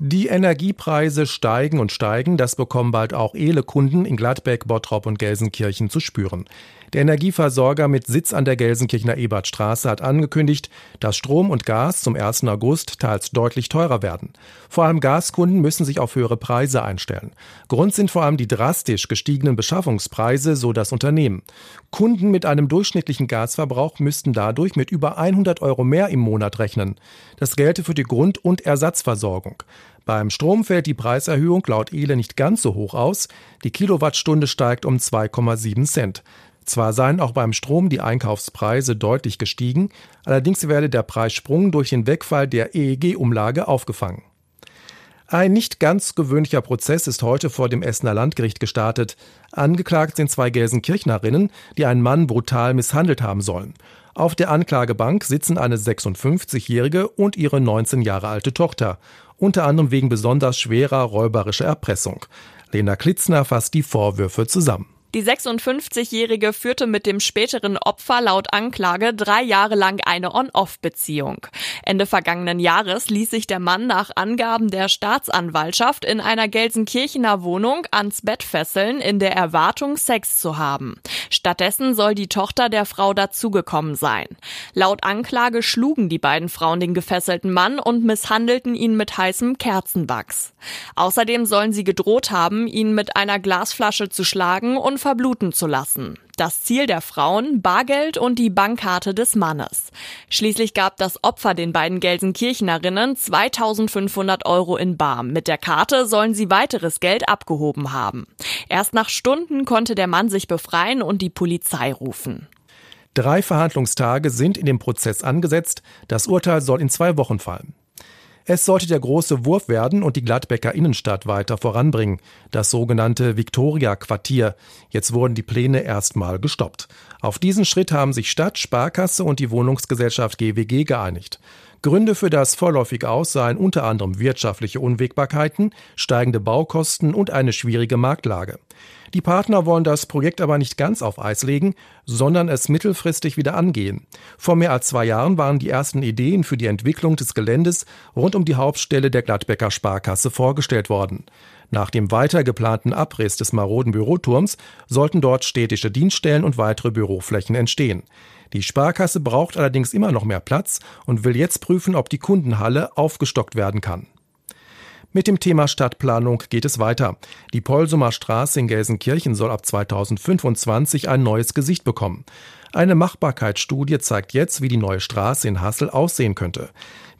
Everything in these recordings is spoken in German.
Die Energiepreise steigen und steigen, das bekommen bald auch Ehle-Kunden in Gladbeck, Bottrop und Gelsenkirchen zu spüren. Der Energieversorger mit Sitz an der Gelsenkirchener Ebertstraße hat angekündigt, dass Strom und Gas zum 1. August teils deutlich teurer werden. Vor allem Gaskunden müssen sich auf höhere Preise einstellen. Grund sind vor allem die drastisch gestiegenen Beschaffungspreise, so das Unternehmen. Kunden mit einem durchschnittlichen Gasverbrauch müssten dadurch mit über 100 Euro mehr im Monat rechnen. Das gelte für die Grund- und Ersatzversorgung. Beim Strom fällt die Preiserhöhung laut Ehle nicht ganz so hoch aus. Die Kilowattstunde steigt um 2,7 Cent. Zwar seien auch beim Strom die Einkaufspreise deutlich gestiegen, allerdings werde der Preissprung durch den Wegfall der EEG-Umlage aufgefangen. Ein nicht ganz gewöhnlicher Prozess ist heute vor dem Essener Landgericht gestartet. Angeklagt sind zwei Gelsenkirchnerinnen, die einen Mann brutal misshandelt haben sollen. Auf der Anklagebank sitzen eine 56-jährige und ihre 19 Jahre alte Tochter, unter anderem wegen besonders schwerer räuberischer Erpressung. Lena Klitzner fasst die Vorwürfe zusammen. Die 56-Jährige führte mit dem späteren Opfer laut Anklage drei Jahre lang eine On-Off-Beziehung. Ende vergangenen Jahres ließ sich der Mann nach Angaben der Staatsanwaltschaft in einer Gelsenkirchener Wohnung ans Bett fesseln, in der Erwartung, Sex zu haben. Stattdessen soll die Tochter der Frau dazugekommen sein. Laut Anklage schlugen die beiden Frauen den gefesselten Mann und misshandelten ihn mit heißem Kerzenwachs. Außerdem sollen sie gedroht haben, ihn mit einer Glasflasche zu schlagen und verbluten zu lassen. Das Ziel der Frauen, Bargeld und die Bankkarte des Mannes. Schließlich gab das Opfer den beiden Gelsenkirchenerinnen 2500 Euro in Bar. Mit der Karte sollen sie weiteres Geld abgehoben haben. Erst nach Stunden konnte der Mann sich befreien und die Polizei rufen. Drei Verhandlungstage sind in dem Prozess angesetzt. Das Urteil soll in zwei Wochen fallen. Es sollte der große Wurf werden und die Gladbecker Innenstadt weiter voranbringen, das sogenannte Victoria-Quartier. Jetzt wurden die Pläne erstmal gestoppt. Auf diesen Schritt haben sich Stadt, Sparkasse und die Wohnungsgesellschaft GWG geeinigt. Gründe für das vorläufige Aus seien unter anderem wirtschaftliche Unwägbarkeiten, steigende Baukosten und eine schwierige Marktlage. Die Partner wollen das Projekt aber nicht ganz auf Eis legen, sondern es mittelfristig wieder angehen. Vor mehr als zwei Jahren waren die ersten Ideen für die Entwicklung des Geländes rund um die Hauptstelle der Gladbecker Sparkasse vorgestellt worden. Nach dem weiter geplanten Abriss des maroden Büroturms sollten dort städtische Dienststellen und weitere Büroflächen entstehen. Die Sparkasse braucht allerdings immer noch mehr Platz und will jetzt prüfen, ob die Kundenhalle aufgestockt werden kann. Mit dem Thema Stadtplanung geht es weiter. Die Polsumer Straße in Gelsenkirchen soll ab 2025 ein neues Gesicht bekommen. Eine Machbarkeitsstudie zeigt jetzt, wie die neue Straße in Hassel aussehen könnte.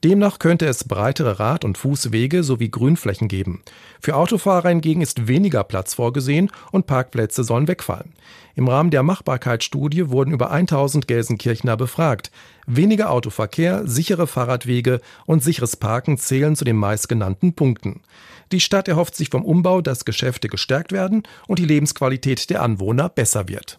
Demnach könnte es breitere Rad- und Fußwege sowie Grünflächen geben. Für Autofahrer hingegen ist weniger Platz vorgesehen und Parkplätze sollen wegfallen. Im Rahmen der Machbarkeitsstudie wurden über 1000 Gelsenkirchner befragt. Weniger Autoverkehr, sichere Fahrradwege und sicheres Parken zählen zu den meistgenannten Punkten. Die Stadt erhofft sich vom Umbau, dass Geschäfte gestärkt werden und die Lebensqualität der Anwohner besser wird.